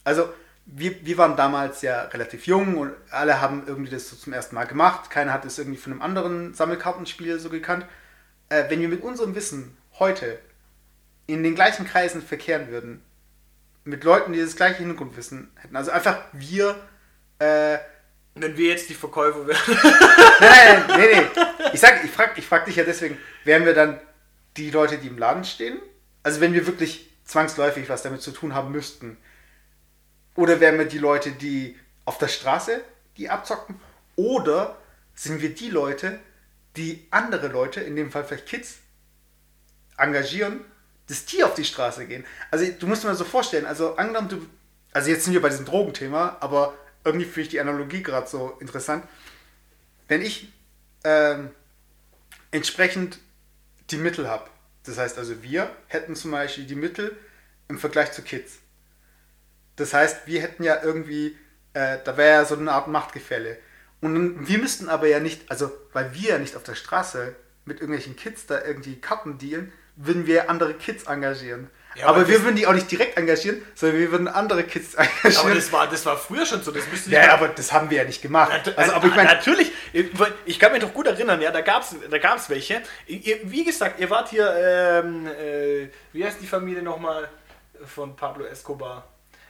also wir, wir waren damals ja relativ jung und alle haben irgendwie das so zum ersten Mal gemacht, keiner hat es irgendwie von einem anderen Sammelkartenspiel so gekannt. Äh, wenn wir mit unserem Wissen heute in den gleichen Kreisen verkehren würden, mit Leuten, die das gleiche Hintergrundwissen hätten, also einfach wir, äh, Wenn wir jetzt die Verkäufer wären. Nein, nein, nee, nee. Ich sag, ich frag, ich frag dich ja deswegen, wären wir dann die Leute, die im Laden stehen? Also wenn wir wirklich zwangsläufig was damit zu tun haben müssten. Oder wären wir die Leute, die auf der Straße die abzocken? Oder sind wir die Leute, die andere Leute, in dem Fall vielleicht Kids, engagieren, dass die auf die Straße gehen? Also du musst dir mal so vorstellen, also angenommen du, also jetzt sind wir bei diesem Drogenthema, aber irgendwie finde ich die Analogie gerade so interessant wenn ich ähm, entsprechend die Mittel habe, das heißt also wir hätten zum Beispiel die Mittel im Vergleich zu Kids. Das heißt, wir hätten ja irgendwie, äh, da wäre ja so eine Art Machtgefälle. Und wir müssten aber ja nicht, also weil wir ja nicht auf der Straße mit irgendwelchen Kids da irgendwie Karten dealen, würden wir andere Kids engagieren. Ja, aber aber wir würden die auch nicht direkt engagieren, sondern wir würden andere Kids *laughs* engagieren. Aber das war, das war früher schon so. Das müsste ja, mal- aber das haben wir ja nicht gemacht. Nat- Also, aber ich na- meine, natürlich, ich kann mich doch gut erinnern, ja, da gab es da gab's welche. Ihr, wie gesagt, ihr wart hier, ähm, äh, wie heißt die Familie nochmal von Pablo Escobar?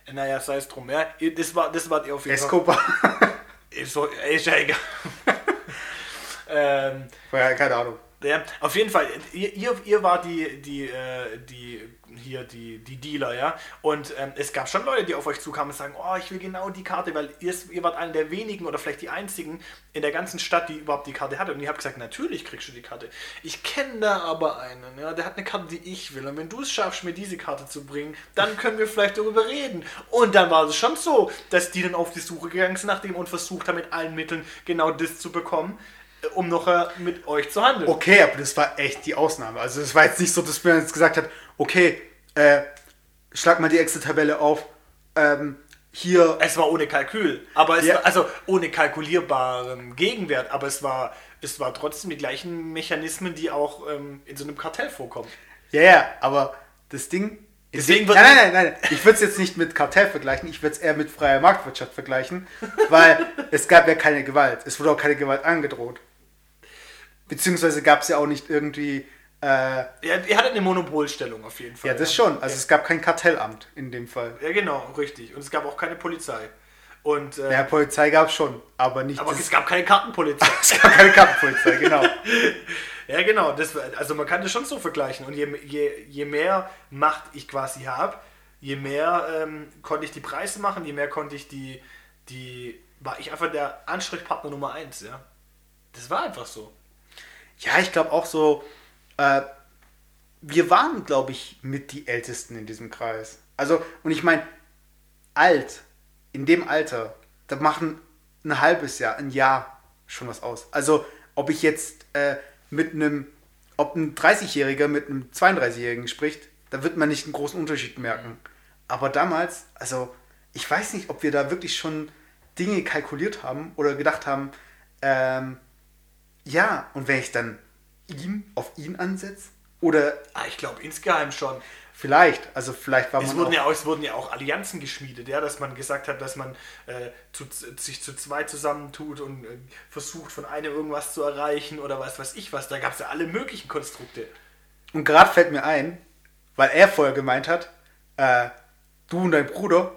Äh, Naja, sei es drum, ja. Das, war, das wart ihr auf jeden Escobar. Fall. *laughs* Ist, so, ist ja egal. *laughs* ähm, ja, keine Ahnung. ja, auf jeden Fall, ihr, ihr, ihr war die, die, äh, die, hier die, die Dealer, ja. Und ähm, es gab schon Leute, die auf euch zukamen und sagen, oh, ich will genau die Karte, weil ihr, ihr wart einer der wenigen oder vielleicht die einzigen in der ganzen Stadt, die überhaupt die Karte hatte. Und ihr habt gesagt, natürlich kriegst du die Karte. Ich kenne da aber einen, ja, der hat eine Karte, die ich will. Und wenn du es schaffst, mir diese Karte zu bringen, dann können wir vielleicht darüber reden. Und dann war es schon so, dass die dann auf die Suche gegangen sind nach dem und versucht haben, mit allen Mitteln genau das zu bekommen, äh, um noch äh, mit euch zu handeln. Okay, aber das war echt die Ausnahme. Also es war jetzt nicht so, dass man jetzt gesagt hat, okay, äh, schlag mal die Excel-Tabelle auf. Ähm, hier, Es war ohne Kalkül, aber es Ja. war, also ohne kalkulierbaren Gegenwert, aber es war, es war trotzdem die gleichen Mechanismen, die auch ähm, in so einem Kartell vorkommen. ja, ja, aber das Ding. Deswegen wird- nein, nein, nein, nein. Ich würde es jetzt nicht mit Kartell vergleichen, ich würde es eher mit freier Marktwirtschaft vergleichen, weil *laughs* es gab ja keine Gewalt. Es wurde auch keine Gewalt angedroht. Beziehungsweise gab es ja auch nicht irgendwie. Äh, Ja, ihr hattet eine Monopolstellung auf jeden Fall. ja, das schon. Also es gab kein Kartellamt in dem Fall. Ja, genau, richtig. Und es gab auch keine Polizei. Und, äh, Ja, Polizei gab es schon, aber nicht. aber es gab keine Kartenpolizei. *laughs* es gab keine Kartenpolizei, genau. *laughs* Ja, genau. Das, also man kann das schon so vergleichen. Und je, je, je mehr Macht ich quasi habe, je mehr ähm, konnte ich die Preise machen, je mehr konnte ich die, die, war ich einfach der Ansprechpartner Nummer eins, ja. Das war einfach so. Ja, ich glaube auch so, äh, wir waren, glaube ich, mit die Ältesten in diesem Kreis. Also, und ich meine, alt, in dem Alter, da machen ein halbes Jahr, ein Jahr schon was aus. Also, ob ich jetzt äh, mit einem, ob ein 30-Jähriger mit einem 32-Jährigen spricht, da wird man nicht einen großen Unterschied merken. Aber damals, also, ich weiß nicht, ob wir da wirklich schon Dinge kalkuliert haben oder gedacht haben, ähm, ja, und wenn ich dann ihn auf ihn ansetze, oder Ah, ich glaube insgeheim schon. vielleicht, also vielleicht war Es man wurden, auch, ja auch, es wurden ja auch Allianzen geschmiedet, ja, dass man gesagt hat, dass man äh, zu, sich zu zweit zusammentut und äh, versucht, von einem irgendwas zu erreichen oder was weiß ich was. Da gab es ja alle möglichen Konstrukte. und gerade fällt mir ein, weil er vorher gemeint hat, äh, du und dein Bruder,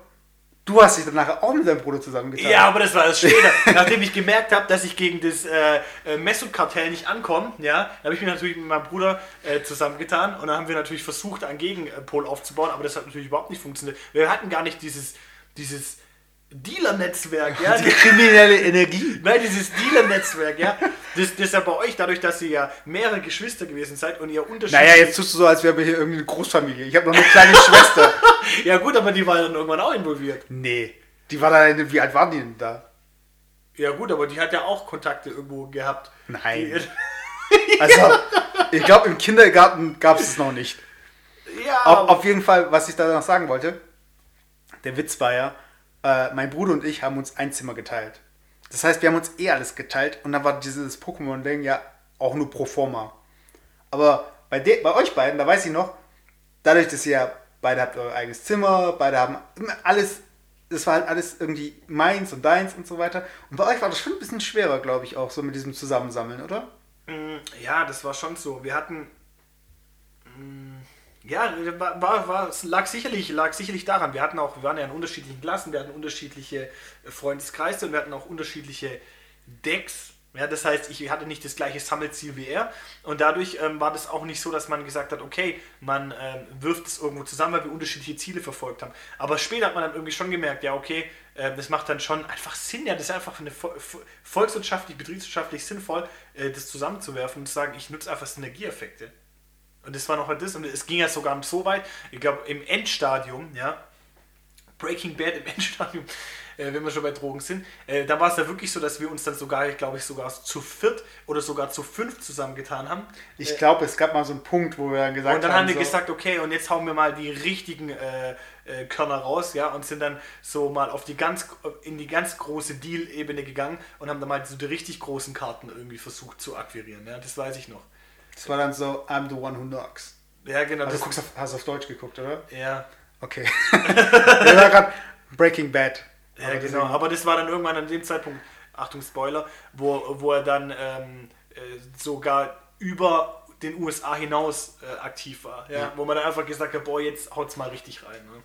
du hast dich dann nachher auch mit deinem Bruder zusammengetan. Ja, aber das war das später. *laughs* Nachdem ich gemerkt habe, dass ich gegen das äh, äh, Messut-Kartell nicht ankomme, ja, habe ich mich natürlich mit meinem Bruder äh, zusammengetan und dann haben wir natürlich versucht, einen Gegenpol aufzubauen, aber das hat natürlich überhaupt nicht funktioniert. Wir hatten gar nicht dieses, dieses Dealer-Netzwerk, ja. Die kriminelle Energie. Nein, dieses Dealer-Netzwerk, ja. Das, das ist ja bei euch, dadurch, dass ihr ja mehrere Geschwister gewesen seid und ihr unterschiedlich. Naja, jetzt tust du so, als wären wir hier irgendwie eine Großfamilie. Ich habe noch eine kleine *laughs* Schwester. Ja, gut, aber die war dann irgendwann auch involviert. Nee. Die war da, wie alt waren die denn da? Ja, gut, aber die hat ja auch Kontakte irgendwo gehabt. Nein. Die, *laughs* Also, ich glaube, im Kindergarten gab es es noch nicht. ja, Auf, auf jeden Fall, was ich da noch sagen wollte, der Witz war ja, äh, mein Bruder und ich haben uns ein Zimmer geteilt. Das heißt, wir haben uns eh alles geteilt und dann war dieses Pokémon-Ding ja auch nur pro forma. Aber bei, de bei euch beiden, da weiß ich noch, dadurch, dass ihr ja beide habt euer eigenes Zimmer, beide haben alles, das war halt alles irgendwie meins und deins und so weiter. Und bei euch war das schon ein bisschen schwerer, glaube ich, auch so mit diesem Zusammensammeln, oder? Mm, Ja, das war schon so. Wir hatten. mm, Ja, war, war, es lag sicherlich, lag sicherlich daran. Wir hatten auch, wir waren ja in unterschiedlichen Klassen, wir hatten unterschiedliche äh, Freundeskreise und wir hatten auch unterschiedliche Decks. Ja, das heißt, ich hatte nicht das gleiche Sammelziel wie er und dadurch ähm, war das auch nicht so, dass man gesagt hat, okay, man ähm, wirft es irgendwo zusammen, weil wir unterschiedliche Ziele verfolgt haben. Aber später hat man dann irgendwie schon gemerkt, ja, okay, äh, das macht dann schon einfach Sinn, ja, das ist einfach eine vo- vo- volkswirtschaftlich, betriebswirtschaftlich sinnvoll, äh, das zusammenzuwerfen und zu sagen, ich nutze einfach Synergieeffekte. Und das war noch das und es ging ja sogar so weit, ich glaube im Endstadium, ja, Breaking Bad im *laughs* Endstadium, äh, wenn wir schon bei Drogen sind, äh, da war es ja wirklich so, dass wir uns dann sogar, glaube ich, sogar zu viert oder sogar zu fünf zusammengetan haben. Ich glaube, es gab mal so einen Punkt, wo wir dann gesagt Und dann haben wir so, gesagt, okay, und jetzt hauen wir mal die richtigen äh, äh, Körner raus, ja, und sind dann so mal auf die ganz, in die ganz große Deal-Ebene gegangen und haben dann mal so die richtig großen Karten irgendwie versucht zu akquirieren, ja, das weiß ich noch. Das war dann so, I'm the one who knocks. Ja, genau. Also du guckst auf, hast auf Deutsch geguckt, oder? ja, Okay. *laughs* Wir war gerade Breaking Bad. Ja, Aber genau. Aber das war dann irgendwann an dem Zeitpunkt, Achtung, Spoiler, wo, wo er dann ähm, äh, sogar über den USA hinaus äh, aktiv war. Ja? Ja. Wo man dann einfach gesagt hat, boah, jetzt haut's mal richtig rein. Ne?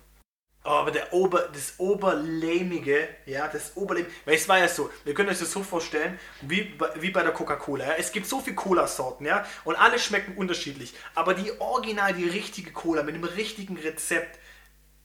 Oh, aber der Ober, das Oberlämige, ja, das Oberlämige, weil es war ja so, wir können uns das so vorstellen, wie, wie bei der Coca-Cola, ja, es gibt so viele Cola-Sorten, ja, und alle schmecken unterschiedlich, aber die original, die richtige Cola mit dem richtigen Rezept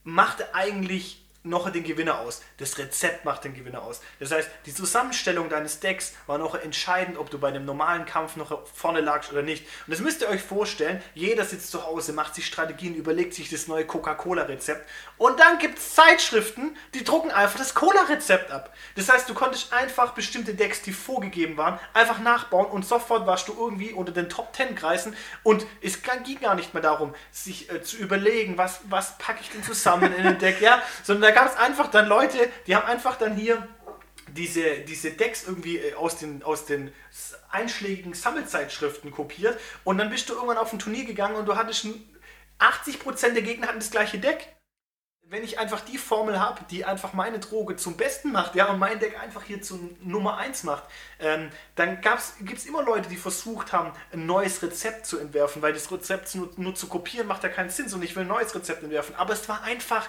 macht eigentlich noch den Gewinner aus. Das Rezept macht den Gewinner aus. Das heißt, die Zusammenstellung deines Decks war noch entscheidend, ob du bei einem normalen Kampf noch vorne lagst oder nicht. Und das müsst ihr euch vorstellen, jeder sitzt zu Hause, macht sich Strategien, überlegt sich das neue Coca-Cola-Rezept und dann gibt es Zeitschriften, die drucken einfach das Cola-Rezept ab. Das heißt, du konntest einfach bestimmte Decks, die vorgegeben waren, einfach nachbauen und sofort warst du irgendwie unter den Top 10 Kreisen und es ging gar nicht mehr darum, sich äh, zu überlegen, was, was packe ich denn zusammen in ein Deck, ja, *laughs* sondern da gab es einfach dann Leute, die haben einfach dann hier diese, diese Decks irgendwie äh, aus den, aus den einschlägigen Sammelzeitschriften kopiert und dann bist du irgendwann auf ein Turnier gegangen und du hattest schon 80% der Gegner hatten das gleiche Deck. Wenn ich einfach die Formel habe, die einfach meine Droge zum Besten macht, ja, und mein Deck einfach hier zu Nummer 1 macht, ähm, dann gibt es immer Leute, die versucht haben, ein neues Rezept zu entwerfen, weil das Rezept nur, nur zu kopieren macht ja keinen Sinn, sondern ich will ein neues Rezept entwerfen. Aber es war einfach,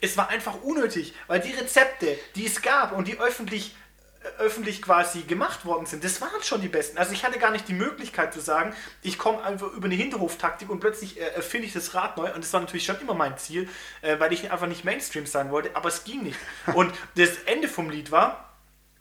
es war einfach unnötig, weil die Rezepte, die es gab und die öffentlich äh, öffentlich quasi gemacht worden sind, das waren schon die besten. Also ich hatte gar nicht die Möglichkeit zu sagen, ich komme einfach über eine Hinterhoftaktik und plötzlich äh, erfinde ich das Rad neu. Und das war natürlich schon immer mein Ziel, äh, weil ich einfach nicht Mainstream sein wollte, aber es ging nicht. *laughs* Und das Ende vom Lied war,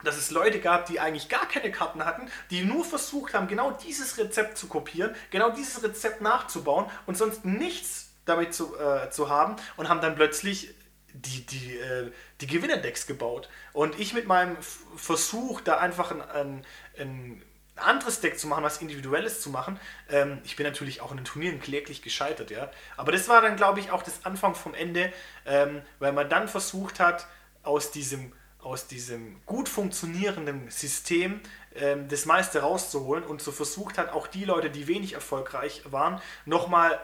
dass es Leute gab, die eigentlich gar keine Karten hatten, die nur versucht haben, genau dieses Rezept zu kopieren, genau dieses Rezept nachzubauen und sonst nichts damit zu, äh, zu haben und haben dann plötzlich die, die, äh, die Gewinnerdecks gebaut. Und ich mit meinem Versuch, da einfach ein, ein, ein anderes Deck zu machen, was individuelles zu machen, ähm, ich bin natürlich auch in den Turnieren kläglich gescheitert, ja. Aber das war dann, glaube ich, auch das Anfang vom Ende, ähm, weil man dann versucht hat, aus diesem aus diesem gut funktionierenden System ähm, das meiste rauszuholen und so versucht hat, auch die Leute, die wenig erfolgreich waren, nochmal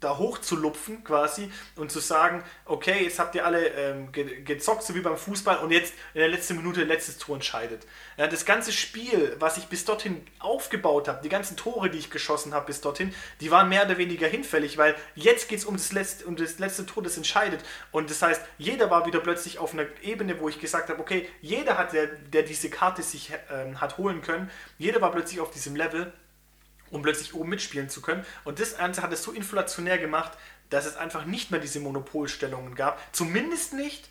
da hochzulupfen quasi und zu sagen, okay, jetzt habt ihr alle ähm, ge gezockt, so wie beim Fußball und jetzt in der letzten Minute letztes Tor entscheidet. Ja, das ganze Spiel, was ich bis dorthin aufgebaut habe, die ganzen Tore, die ich geschossen habe bis dorthin, die waren mehr oder weniger hinfällig, weil jetzt geht es um, das letzte- um das letzte Tor, das entscheidet. Und das heißt, jeder war wieder plötzlich auf einer Ebene, wo ich gesagt habe, okay, jeder hat, der, der diese Karte sich ähm, hat holen können, jeder war plötzlich auf diesem Level um plötzlich oben mitspielen zu können. Und das Ganze hat es so inflationär gemacht, dass es einfach nicht mehr diese Monopolstellungen gab. Zumindest nicht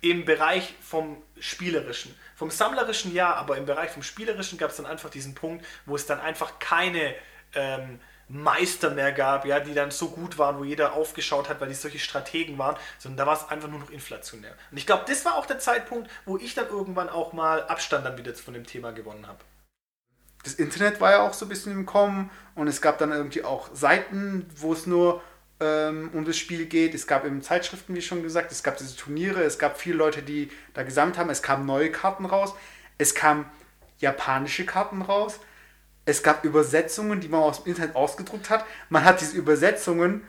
im Bereich vom Spielerischen. Vom Sammlerischen ja, aber im Bereich vom Spielerischen gab es dann einfach diesen Punkt, wo es dann einfach keine ähm, Meister mehr gab, ja, die dann so gut waren, wo jeder aufgeschaut hat, weil die solche Strategen waren, sondern da war es einfach nur noch inflationär. Und ich glaube, das war auch der Zeitpunkt, wo ich dann irgendwann auch mal Abstand dann wieder von dem Thema gewonnen habe. Das Internet war ja auch so ein bisschen im Kommen und es gab dann irgendwie auch Seiten, wo es nur ähm, um das Spiel geht. Es gab eben Zeitschriften, wie schon gesagt, es gab diese Turniere, es gab viele Leute, die da gesammelt haben, es kamen neue Karten raus, es kamen japanische Karten raus, es gab Übersetzungen, die man aus dem Internet ausgedruckt hat. Man hat diese Übersetzungen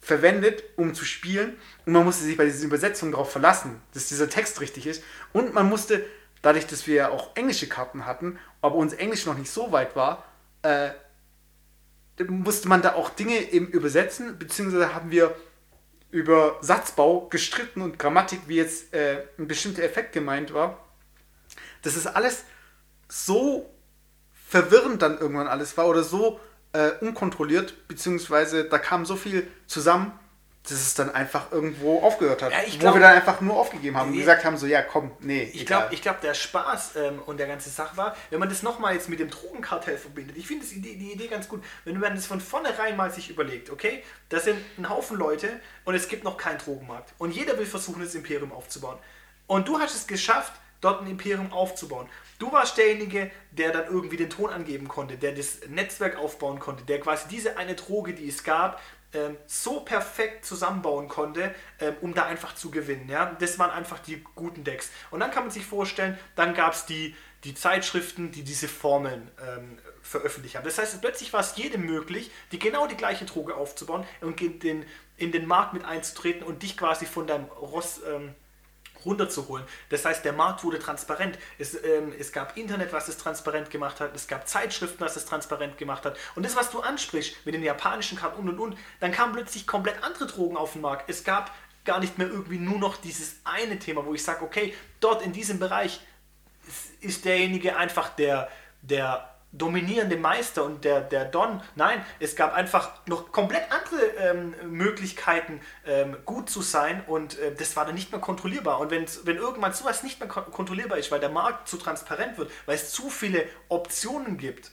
verwendet, um zu spielen. Und man musste sich bei diesen Übersetzungen darauf verlassen, dass dieser Text richtig ist. Und man musste, dadurch, dass wir ja auch englische Karten hatten, aber unser Englisch noch nicht so weit war, äh, musste man da auch Dinge eben übersetzen, beziehungsweise haben wir über Satzbau gestritten und Grammatik, wie jetzt äh, ein bestimmter Effekt gemeint war. Das ist alles so verwirrend dann irgendwann alles war oder so äh, unkontrolliert, beziehungsweise da kam so viel zusammen, dass es dann einfach irgendwo aufgehört hat. Ja, ich wo glaub- wir dann einfach nur aufgegeben haben und Ja. gesagt haben, so ja komm, nee, Ich glaube, glaub, der Spaß ähm, und der ganze Sache war, wenn man das nochmal jetzt mit dem Drogenkartell verbindet, ich finde Idee- die Idee ganz gut, wenn man das von vornherein mal sich überlegt, okay, das sind ein Haufen Leute und es gibt noch keinen Drogenmarkt und jeder will versuchen, das Imperium aufzubauen. Und du hast es geschafft, dort ein Imperium aufzubauen. Du warst derjenige, der dann irgendwie den Ton angeben konnte, der das Netzwerk aufbauen konnte, der quasi diese eine Droge, die es gab, ähm, so perfekt zusammenbauen konnte, ähm, um da einfach zu gewinnen. Ja? Das waren einfach die guten Decks. Und dann kann man sich vorstellen, dann gab es die, die Zeitschriften, die diese Formeln ähm, veröffentlicht haben. Das heißt, plötzlich war es jedem möglich, die genau die gleiche Droge aufzubauen und in den, in den Markt mit einzutreten und dich quasi von deinem Ross ähm, runterzuholen. Das heißt, der Markt wurde transparent. Es, ähm, es gab Internet, was es transparent gemacht hat. Es gab Zeitschriften, was es transparent gemacht hat. Und das, was du ansprichst mit den japanischen Karten und und und, dann kamen plötzlich komplett andere Drogen auf den Markt. Es gab gar nicht mehr irgendwie nur noch dieses eine Thema, wo ich sage, okay, dort in diesem Bereich ist- derjenige einfach der, der dominierende Meister und der, der Don. Nein, es gab einfach noch komplett andere ähm, Möglichkeiten, ähm, gut zu sein und äh, das war dann nicht mehr kontrollierbar. Und wenn irgendwann sowas nicht mehr kon kontrollierbar ist, weil der Markt zu transparent wird, weil es zu viele Optionen gibt,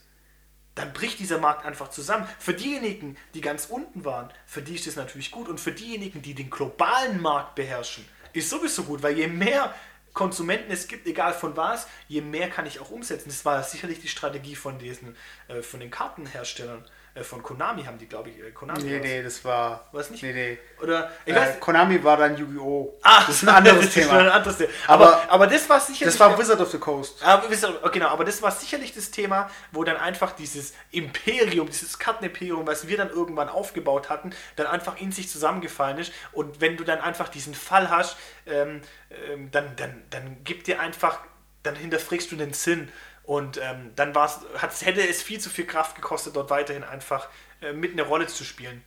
dann bricht dieser Markt einfach zusammen. Für diejenigen, die ganz unten waren, für die ist das natürlich gut. Und für diejenigen, die den globalen Markt beherrschen, ist sowieso gut, weil je mehr Konsumenten es gibt, egal von was, je mehr kann ich auch umsetzen. Das war sicherlich die Strategie von diesen, äh, von den Kartenherstellern. Äh, von Konami haben die, glaube ich, äh, Konami nee, nee, das war. War's nicht? Nee, nee. Oder, ich Äh, weiß, Konami war dann Yu-Gi-Oh! Ah, das ist ein anderes *laughs* das Thema. ein anderes Thema. Aber, Aber aber das war sicherlich... Das war Wizard of the Coast. Aber, oh, genau, aber das war sicherlich das Thema, wo dann einfach dieses Imperium, dieses Kartenimperium, was wir dann irgendwann aufgebaut hatten, dann einfach in sich zusammengefallen ist. Und wenn du dann einfach diesen Fall hast, ähm, ähm, dann, dann, dann gibt dir einfach, dann hinterfragst du den Sinn. Und ähm, dann war's, hätte es viel zu viel Kraft gekostet, dort weiterhin einfach äh, mit eine Rolle zu spielen.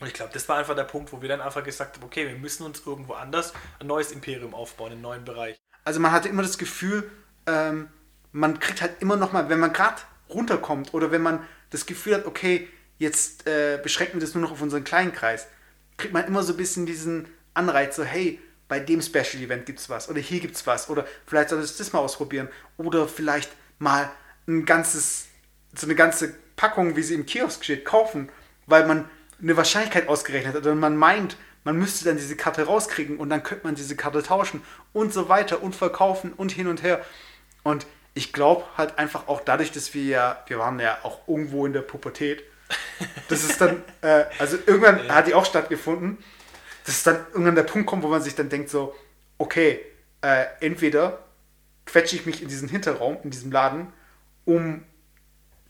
Und ich glaube, das war einfach der Punkt, wo wir dann einfach gesagt haben, okay, wir müssen uns irgendwo anders ein neues Imperium aufbauen, einen neuen Bereich. Also man hatte immer das Gefühl, ähm, man kriegt halt immer noch mal, wenn man gerade runterkommt oder wenn man das Gefühl hat, okay, jetzt äh, beschränken wir das nur noch auf unseren kleinen Kreis, kriegt man immer so ein bisschen diesen Anreiz, so hey, bei dem Special Event gibt's was oder hier gibt's was oder vielleicht solltest du das mal ausprobieren oder vielleicht mal ein ganzes, so eine ganze Packung, wie sie im Kiosk steht, kaufen, weil man eine Wahrscheinlichkeit ausgerechnet hat oder man meint, man müsste dann diese Karte rauskriegen und dann könnte man diese Karte tauschen und so weiter und verkaufen und hin und her. Und ich glaube halt einfach auch dadurch, dass wir ja, wir waren ja auch irgendwo in der Pubertät, das ist dann, *laughs* äh, also irgendwann hat die auch stattgefunden, dass dann irgendwann der Punkt kommt, wo man sich dann denkt so, okay, äh, entweder quetsche ich mich in diesen Hinterraum, in diesem Laden, um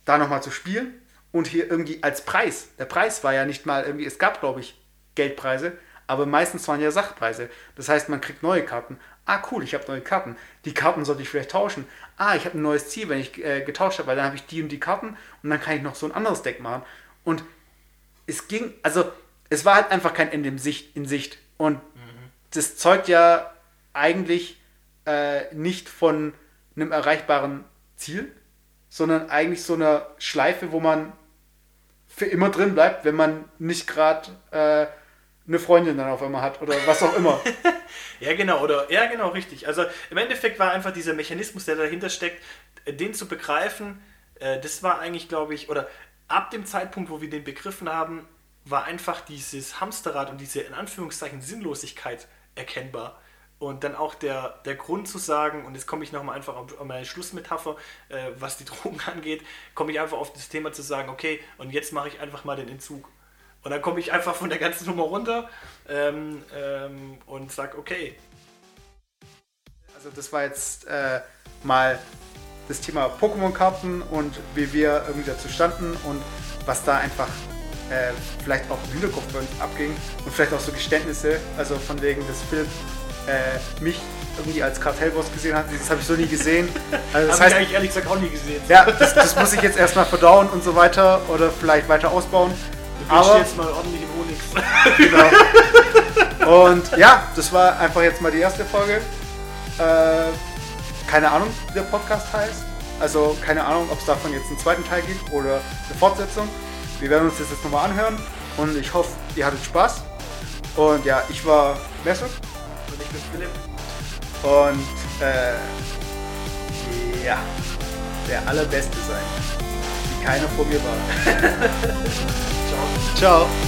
da nochmal zu spielen und hier irgendwie als Preis. Der Preis war ja nicht mal irgendwie, es gab glaube ich Geldpreise, aber meistens waren ja Sachpreise. Das heißt, man kriegt neue Karten. Ah, cool, ich habe neue Karten. Die Karten sollte ich vielleicht tauschen. Ah, ich habe ein neues Ziel, wenn ich äh, getauscht habe, weil dann habe ich die und die Karten und dann kann ich noch so ein anderes Deck machen. Und es ging, also es war halt einfach kein Ende in Sicht. In Sicht. Und das zeugt ja eigentlich äh, nicht von einem erreichbaren Ziel, sondern eigentlich so einer Schleife, wo man für immer drin bleibt, wenn man nicht gerade äh, eine Freundin dann auf einmal hat oder was auch immer. *laughs* Ja, genau, oder ja, genau, richtig. Also im Endeffekt war einfach dieser Mechanismus, der dahinter steckt, den zu begreifen, äh, das war eigentlich, glaube ich, oder ab dem Zeitpunkt, wo wir den begriffen haben, war einfach dieses Hamsterrad und diese in Anführungszeichen Sinnlosigkeit erkennbar. Und dann auch der, der Grund zu sagen, und jetzt komme ich nochmal einfach auf meine Schlussmetapher, äh, was die *laughs* Drogen angeht, komme ich einfach auf das Thema zu sagen, okay, und jetzt mache ich einfach mal den Entzug. Und dann komme ich einfach von der ganzen Nummer runter ähm, ähm, und sage, okay, Also das war jetzt äh, mal das Thema Pokémon-Karten und wie wir irgendwie dazu standen und was da einfach äh, vielleicht auch im Hinterkopf abging und vielleicht auch so Geständnisse, also von wegen, dass Philipp äh, mich irgendwie als Kartellboss gesehen hat, das habe ich so nie gesehen. *laughs* Also das habe ich eigentlich ehrlich gesagt auch nie gesehen. ja, das, das muss ich jetzt erstmal verdauen und so weiter oder vielleicht weiter ausbauen. Du Aber jetzt mal ordentlich in Onyx. *laughs* *laughs* Genau. Und ja, das war einfach jetzt mal die erste Folge. Äh, keine Ahnung, wie der Podcast heißt. Also keine Ahnung, ob es davon jetzt einen zweiten Teil gibt oder eine Fortsetzung. Wir werden uns das jetzt nochmal anhören und ich hoffe, ihr hattet Spaß. Und ja, ich war Mesut Bin Philipp. und äh, ja, der allerbeste sein. Wie keiner vor mir war. *laughs* Ciao. Ciao.